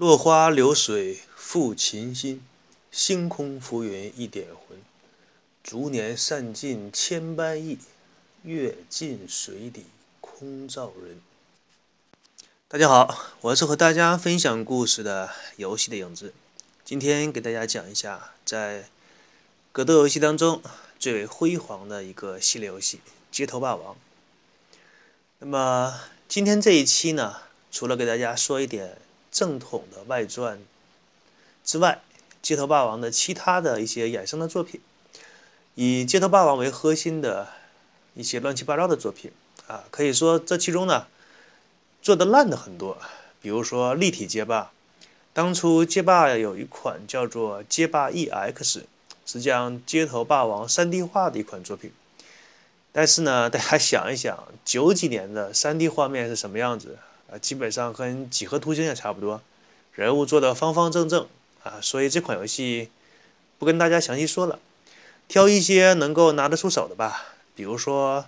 落花流水复琴心，星空浮云一点魂。逐年散尽千般意，月尽水底空照人。大家好，我是和大家分享故事的游戏的影子。今天给大家讲一下，在格斗游戏当中最为辉煌的一个系列游戏《街头霸王》。那么今天这一期呢，除了给大家说一点。正统的外传之外，《街头霸王》的其他的一些衍生的作品，以《街头霸王》为核心的一些乱七八糟的作品啊，可以说这其中呢做的烂的很多。比如说立体街霸，当初街霸有一款叫做《街霸 EX》，是将街头霸王 3D 化的一款作品。但是呢，大家想一想，九几年的 3D 画面是什么样子？啊，基本上跟几何图形也差不多，人物做的方方正正啊，所以这款游戏不跟大家详细说了，挑一些能够拿得出手的吧。比如说《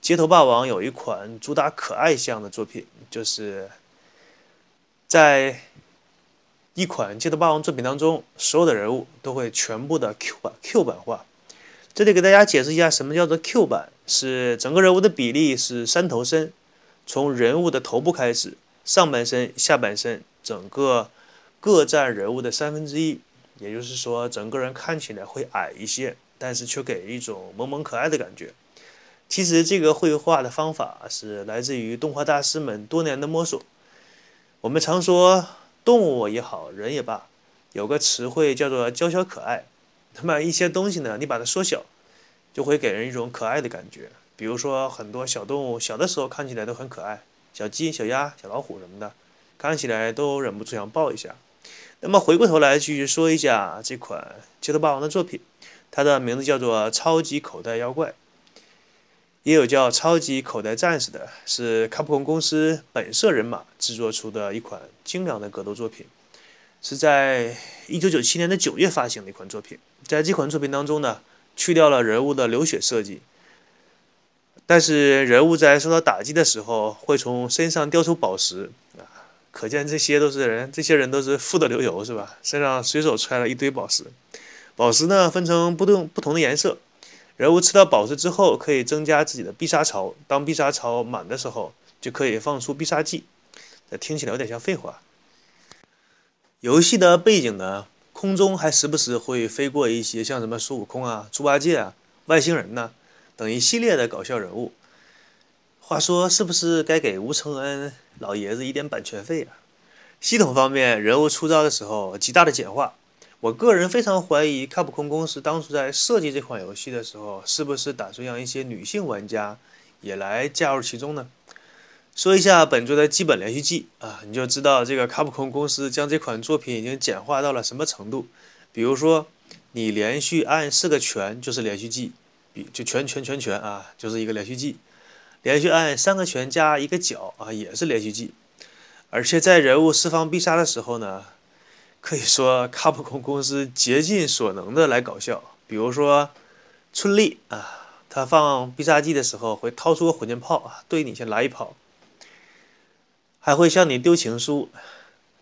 街头霸王》有一款主打可爱向的作品，就是在一款《街头霸王》作品当中，所有的人物都会全部的 Q 版 Q 版化。这里给大家解释一下，什么叫做 Q 版？是整个人物的比例是三头身。从人物的头部开始，上半身、下半身，整个各占人物的三分之一，也就是说，整个人看起来会矮一些，但是却给一种萌萌可爱的感觉。其实这个绘画的方法是来自于动画大师们多年的摸索。我们常说动物也好，人也罢，有个词汇叫做娇小可爱。那么一些东西呢，你把它缩小，就会给人一种可爱的感觉。比如说，很多小动物小的时候看起来都很可爱，小鸡、小鸭、小老虎什么的，看起来都忍不住想抱一下。那么回过头来继续说一下这款《街头霸王》的作品，它的名字叫做《超级口袋妖怪》，也有叫《超级口袋战士》的，是卡普空公司本色人马制作出的一款精良的格斗作品，是在1997年的9月发行的一款作品。在这款作品当中呢，去掉了人物的流血设计。但是人物在受到打击的时候，会从身上掉出宝石啊，可见这些都是人，这些人都是富得流油，是吧？身上随手揣了一堆宝石，宝石呢分成不同不同的颜色，人物吃到宝石之后，可以增加自己的必杀槽，当必杀槽满的时候，就可以放出必杀技。这听起来有点像废话。游戏的背景呢，空中还时不时会飞过一些像什么孙悟空啊、猪八戒啊、外星人呢。等一系列的搞笑人物，话说是不是该给吴承恩老爷子一点版权费啊？系统方面，人物出招的时候极大的简化。我个人非常怀疑，卡普空公司当初在设计这款游戏的时候，是不是打算让一些女性玩家也来加入其中呢？说一下本作的基本连续技啊，你就知道这个卡普空公司将这款作品已经简化到了什么程度。比如说，你连续按四个拳就是连续技。比就拳拳拳拳啊，就是一个连续技，连续按三个拳加一个脚啊，也是连续技。而且在人物释放必杀的时候呢，可以说卡普空公司竭尽所能的来搞笑。比如说春丽啊，他放必杀技的时候会掏出个火箭炮啊，对你先来一炮，还会向你丢情书。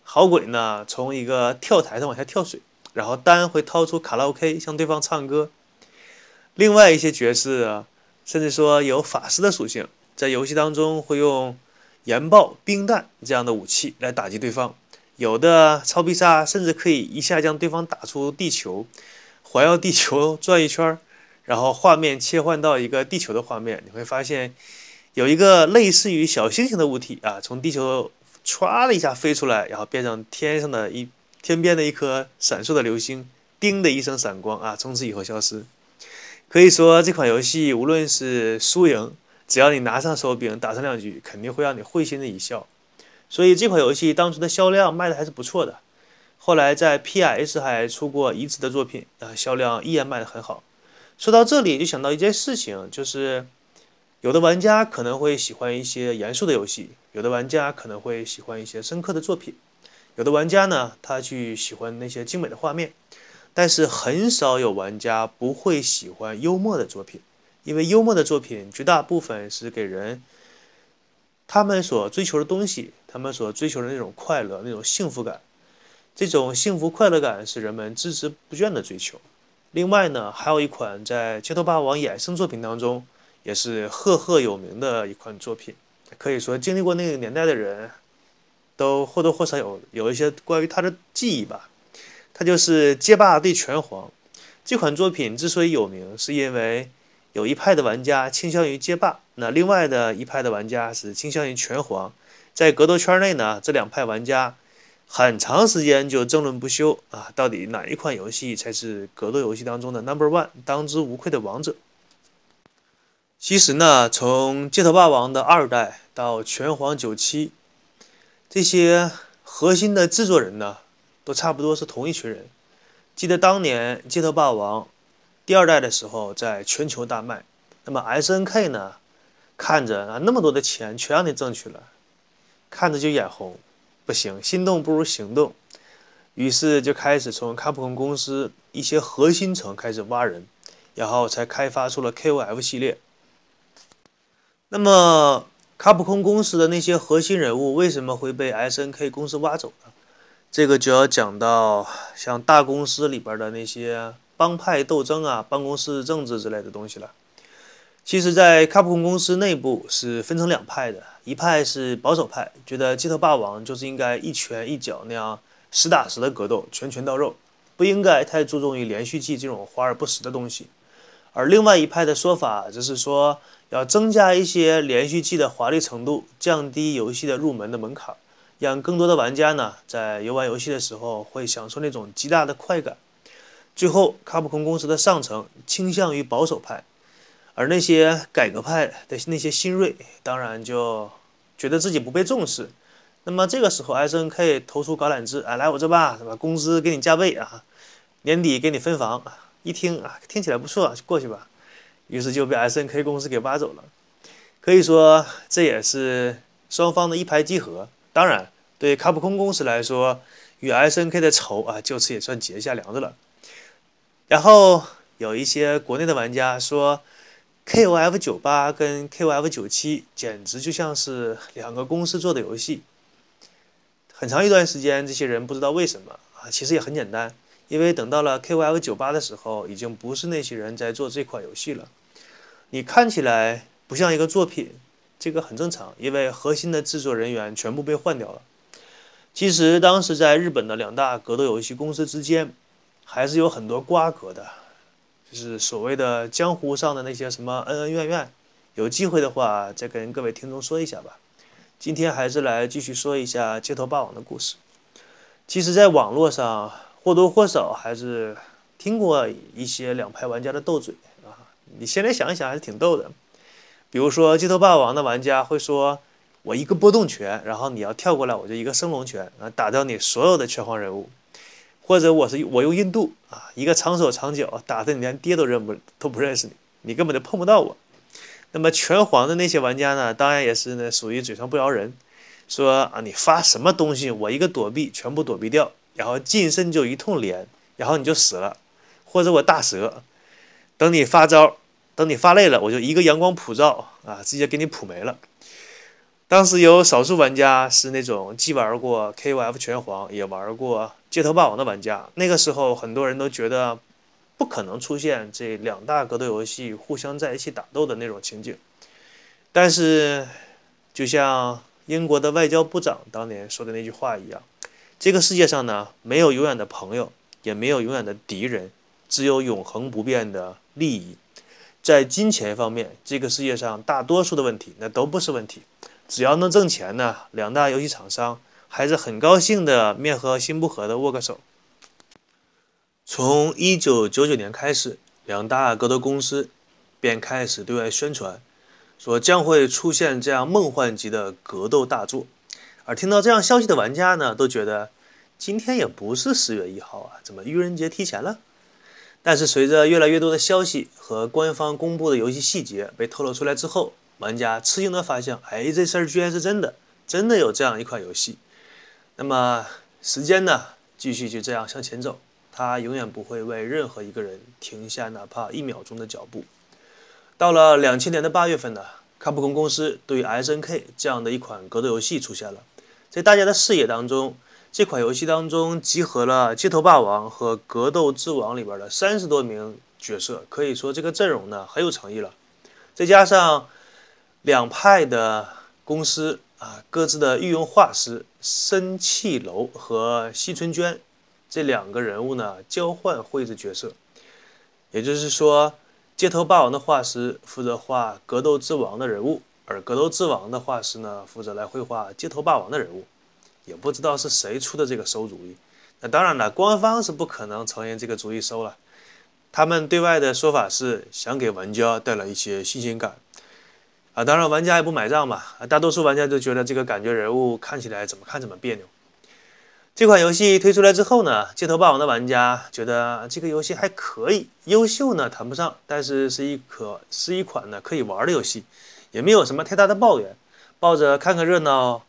好鬼呢，从一个跳台上往下跳水，然后丹会掏出卡拉 OK 向对方唱歌。另外一些角色啊，甚至说有法师的属性，在游戏当中会用岩爆、冰弹这样的武器来打击对方。有的超必杀甚至可以一下将对方打出地球，环绕地球转一圈，然后画面切换到一个地球的画面，你会发现有一个类似于小星星的物体啊，从地球唰的一下飞出来，然后变成天上的一天边的一颗闪烁的流星，叮的一声闪光啊，从此以后消失。可以说这款游戏无论是输赢，只要你拿上手柄打上两局，肯定会让你会心的一笑。所以这款游戏当初的销量卖的还是不错的。后来在 PS 还出过移植的作品啊，销量依然卖得很好。说到这里，就想到一件事情，就是有的玩家可能会喜欢一些严肃的游戏，有的玩家可能会喜欢一些深刻的作品，有的玩家呢，他去喜欢那些精美的画面，但是很少有玩家不会喜欢幽默的作品，因为幽默的作品绝大部分是给人他们所追求的东西，他们所追求的那种快乐、那种幸福感，这种幸福快乐感是人们孜孜不倦的追求。另外呢，还有一款在《街头霸王》衍生作品当中也是赫赫有名的一款作品，可以说经历过那个年代的人都或多或少有有一些关于它的记忆吧。它就是《街霸对拳皇》这款作品之所以有名，是因为有一派的玩家倾向于街霸，那另外的一派的玩家是倾向于拳皇。在格斗圈内呢，这两派玩家。很长时间就争论不休啊，到底哪一款游戏才是格斗游戏当中的 Number One，当之无愧的王者？其实呢，从街头霸王的二代到拳皇九七，这些核心的制作人呢，都差不多是同一群人。记得当年街头霸王第二代的时候，在全球大卖，那么 SNK 呢，看着啊那么多的钱全让你挣去了，看着就眼红。不行，心动不如行动。于是就开始从卡普空公司一些核心层开始挖人，然后才开发出了 KOF 系列。那么卡普空公司的那些核心人物为什么会被 SNK 公司挖走呢？这个就要讲到像大公司里边的那些帮派斗争啊、办公室政治之类的东西了。其实，在卡普空公司内部是分成两派的，一派是保守派，觉得街头霸王就是应该一拳一脚那样实打实的格斗，拳拳到肉，不应该太注重于连续技这种华而不实的东西。而另外一派的说法则是说，要增加一些连续技的华丽程度，降低游戏的入门的门槛，让更多的玩家呢在游玩游戏的时候会享受那种极大的快感。最后，卡普空公司的上层倾向于保守派。而那些改革派的那些新锐，当然就觉得自己不被重视。那么这个时候，SNK 投出橄榄枝，啊，来我这吧，是吧？工资给你加倍啊，年底给你分房。一听啊，听起来不错，就过去吧。于是就被 SNK 公司给挖走了。可以说，这也是双方的一拍即合。当然，对卡普空公司来说，与 SNK 的仇啊，就此也算结下梁子了。然后有一些国内的玩家说。KOF 九八跟 KOF 九七简直就像是两个公司做的游戏。很长一段时间，这些人不知道为什么啊，其实也很简单，因为等到了 KOF 九八的时候，已经不是那些人在做这款游戏了。你看起来不像一个作品，这个很正常，因为核心的制作人员全部被换掉了。其实当时在日本的两大格斗游戏公司之间，还是有很多瓜葛的。就是所谓的江湖上的那些什么恩恩怨怨，有机会的话再跟各位听众说一下吧。今天还是来继续说一下街头霸王的故事。其实，在网络上或多或少还是听过一些两派玩家的斗嘴啊。你现在想一想，还是挺逗的。比如说，街头霸王的玩家会说：“我一个波动拳，然后你要跳过来，我就一个升龙拳啊，打掉你所有的拳皇人物。”或者我是我用印度啊，一个长手长脚打的你连爹都认不都不认识你，你根本就碰不到我。那么拳皇的那些玩家呢，当然也是呢属于嘴上不饶人，说啊你发什么东西，我一个躲避全部躲避掉，然后近身就一通连，然后你就死了。或者我大蛇，等你发招，等你发累了，我就一个阳光普照啊，直接给你普没了。当时有少数玩家是那种既玩过 KOF 拳皇，也玩过街头霸王的玩家。那个时候，很多人都觉得不可能出现这两大格斗游戏互相在一起打斗的那种情景。但是，就像英国的外交部长当年说的那句话一样：“这个世界上呢，没有永远的朋友，也没有永远的敌人，只有永恒不变的利益。在金钱方面，这个世界上大多数的问题那都不是问题。”只要能挣钱呢，两大游戏厂商还是很高兴的，面和心不和的握个手。从一九九九年开始，两大格斗公司便开始对外宣传，说将会出现这样梦幻级的格斗大作。而听到这样消息的玩家呢，都觉得今天也不是十月一号啊，怎么愚人节提前了？但是随着越来越多的消息和官方公布的游戏细节被透露出来之后，玩家吃惊的发现，哎，这事儿居然是真的，真的有这样一款游戏。那么时间呢，继续就这样向前走，它永远不会为任何一个人停下哪怕一秒钟的脚步。到了两千年的八月份呢，卡普空公司对于 SNK 这样的一款格斗游戏出现了，在大家的视野当中。这款游戏当中集合了《街头霸王》和《格斗之王》里边的三十多名角色，可以说这个阵容呢很有诚意了。再加上两派的公司啊，各自的御用画师申气楼和西村娟这两个人物呢交换绘制角色，也就是说，《街头霸王》的画师负责画《格斗之王》的人物，而《格斗之王》的画师呢负责来绘画《街头霸王》的人物。也不知道是谁出的这个馊主意，那当然了，官方是不可能承认这个主意馊了。他们对外的说法是想给玩家带来一些新鲜感啊，当然玩家也不买账嘛，大多数玩家都觉得这个感觉人物看起来怎么看怎么别扭。这款游戏推出来之后呢，街头霸王的玩家觉得这个游戏还可以，优秀呢谈不上，但是是一可是一款呢可以玩的游戏，也没有什么太大的抱怨，抱着看看热闹。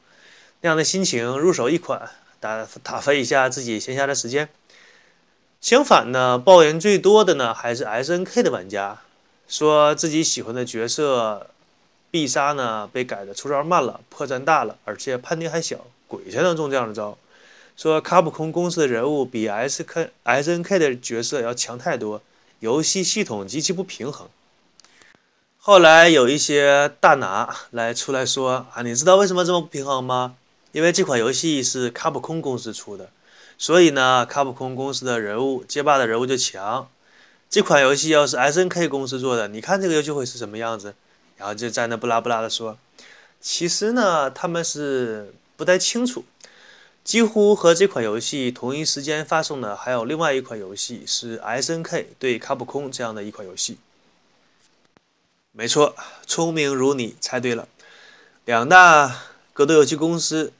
这样的心情入手一款，打打发一下自己闲暇的时间。相反呢，抱怨最多的呢还是 S N K 的玩家，说自己喜欢的角色必杀呢被改的出招慢了，破绽大了，而且判定还小，鬼才能中这样的招。说卡普空公司的人物比 S K S N K 的角色要强太多，游戏系统极其不平衡。后来有一些大拿来出来说啊，你知道为什么这么不平衡吗？因为这款游戏是卡普空公司出的，所以呢，卡普空公司的人物街霸的人物就强。这款游戏要是 S N K 公司做的，你看这个游戏会是什么样子？然后就在那不拉不拉的说，其实呢，他们是不太清楚。几乎和这款游戏同一时间发送的还有另外一款游戏，是 S N K 对卡普空这样的一款游戏。没错，聪明如你猜对了，两大格斗游戏公司。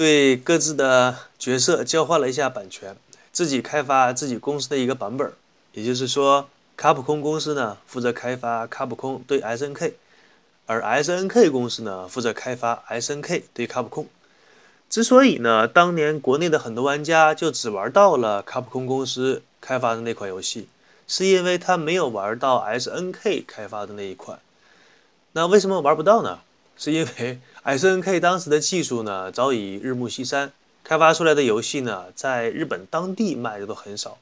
对各自的角色交换了一下版权，自己开发自己公司的一个版本。也就是说，卡普空公司呢负责开发卡普空对 SNK，而 SNK 公司呢负责开发 SNK 对卡普空。之所以呢，当年国内的很多玩家就只玩到了卡普空公司开发的那款游戏，是因为他没有玩到 SNK 开发的那一款。那为什么玩不到呢？是因为 S N K 当时的技术呢 早已日暮西山，开发出来的游戏呢在日本当地卖的都很少，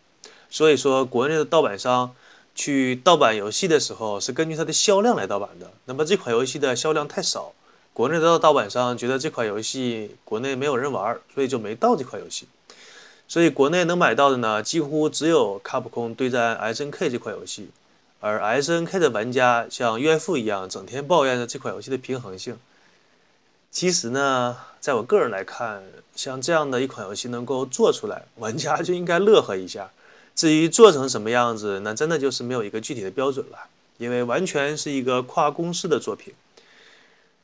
所以说国内的盗版商去盗版游戏的时候是根据它的销量来盗版的。那么这款游戏的销量太少，国内的盗版商觉得这款游戏国内没有人玩，所以就没盗这款游戏。所以国内能买到的呢几乎只有卡普空对战 S N K 这款游戏。而 S N K 的玩家像岳父一样，整天抱怨着这款游戏的平衡性。其实呢，在我个人来看，像这样的一款游戏能够做出来，玩家就应该乐呵一下。至于做成什么样子，那真的就是没有一个具体的标准了，因为完全是一个跨公司的作品。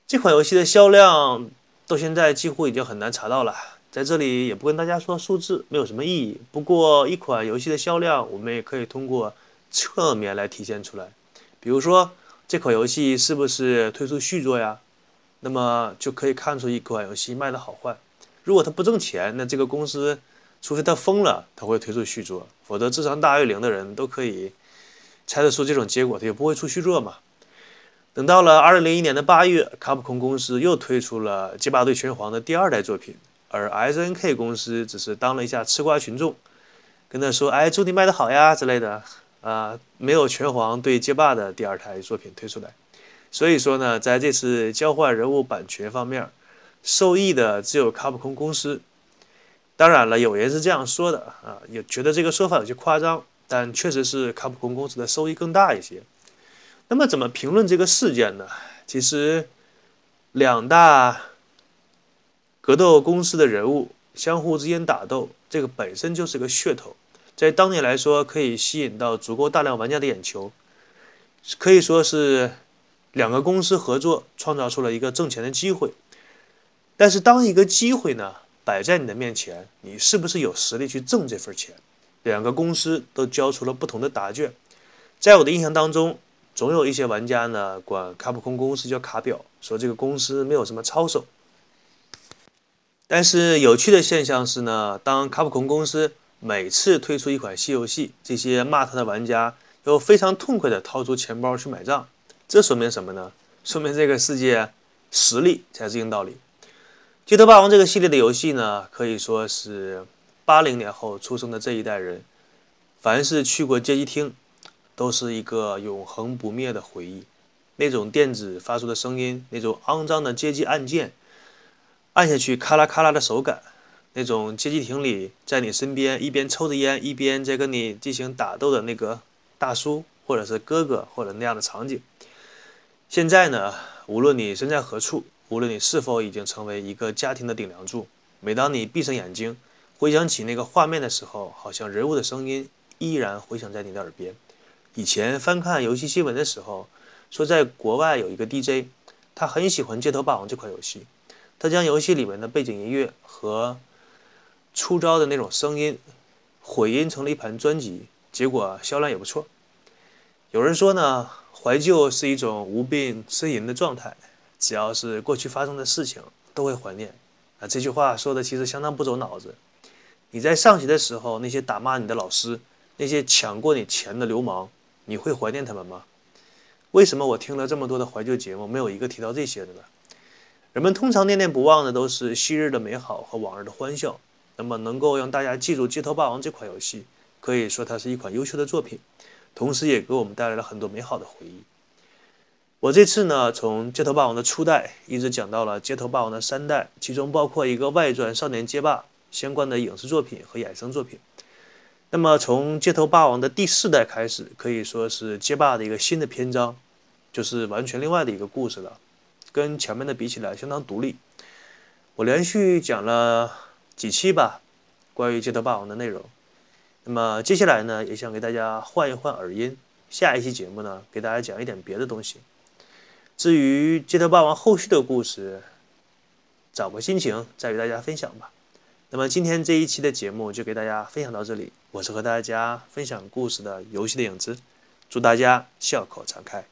这款游戏的销量到现在几乎已经很难查到了，在这里也不跟大家说数字，没有什么意义。不过，一款游戏的销量，我们也可以通过。侧面来体现出来，比如说这款游戏是不是推出续作呀？那么就可以看出一款游戏卖的好坏。如果它不挣钱，那这个公司除非它疯了，它会推出续作，否则智商大于零的人都可以猜得出这种结果，它也不会出续作嘛。等到了二零零一年的八月，卡普空公司又推出了《街霸对拳皇》的第二代作品，而 S N K 公司只是当了一下吃瓜群众，跟他说：“哎，祝你卖的好呀之类的。”啊，没有拳皇对街霸的第二台作品推出来，所以说呢，在这次交换人物版权方面，受益的只有卡普空公司。当然了，有人是这样说的啊，也觉得这个说法有些夸张，但确实是卡普空公司的收益更大一些。那么，怎么评论这个事件呢？其实，两大格斗公司的人物相互之间打斗，这个本身就是个噱头。在当年来说，可以吸引到足够大量玩家的眼球，可以说是两个公司合作创造出了一个挣钱的机会。但是，当一个机会呢摆在你的面前，你是不是有实力去挣这份钱？两个公司都交出了不同的答卷。在我的印象当中，总有一些玩家呢管卡普空公司叫卡表，说这个公司没有什么操守。但是有趣的现象是呢，当卡普空公司每次推出一款新游戏，这些骂他的玩家又非常痛快地掏出钱包去买账。这说明什么呢？说明这个世界实力才是硬道理。《街头霸王》这个系列的游戏呢，可以说是八零年后出生的这一代人，凡是去过街机厅。都是一个永恒不灭的回忆。那种电子发出的声音，那种肮脏的街机按键，按下去咔啦咔啦的手感，那种街机厅里在你身边一边抽着烟一边在跟你进行打斗的那个大叔或者是哥哥或者那样的场景。现在呢，无论你身在何处，无论你是否已经成为一个家庭的顶梁柱，每当你闭上眼睛回想起那个画面的时候，好像人物的声音依然回响在你的耳边。以前翻看游戏新闻的时候，说在国外有一个 DJ，他很喜欢《街头霸王》这款游戏，他将游戏里面的背景音乐和出招的那种声音混音成了一盘专辑，结果销量也不错。有人说呢，怀旧是一种无病呻吟的状态，只要是过去发生的事情都会怀念。啊，这句话说的其实相当不走脑子。你在上学的时候，那些打骂你的老师，那些抢过你钱的流氓。你会怀念他们吗？为什么我听了这么多的怀旧节目，没有一个提到这些的呢？人们通常念念不忘的都是昔日的美好和往日的欢笑。那么，能够让大家记住《街头霸王》这款游戏，可以说它是一款优秀的作品，同时也给我们带来了很多美好的回忆。我这次呢，从《街头霸王》的初代一直讲到了《街头霸王》的三代，其中包括一个外传《少年街霸》相关的影视作品和衍生作品。那么，从街头霸王的第四代开始，可以说是街霸的一个新的篇章，就是完全另外的一个故事了，跟前面的比起来相当独立。我连续讲了几期吧，关于街头霸王的内容。那么接下来呢，也想给大家换一换耳音，下一期节目呢，给大家讲一点别的东西。至于街头霸王后续的故事，找个心情再与大家分享吧。那么今天这一期的节目就给大家分享到这里，我是和大家分享故事的游戏的影子，祝大家笑口常开。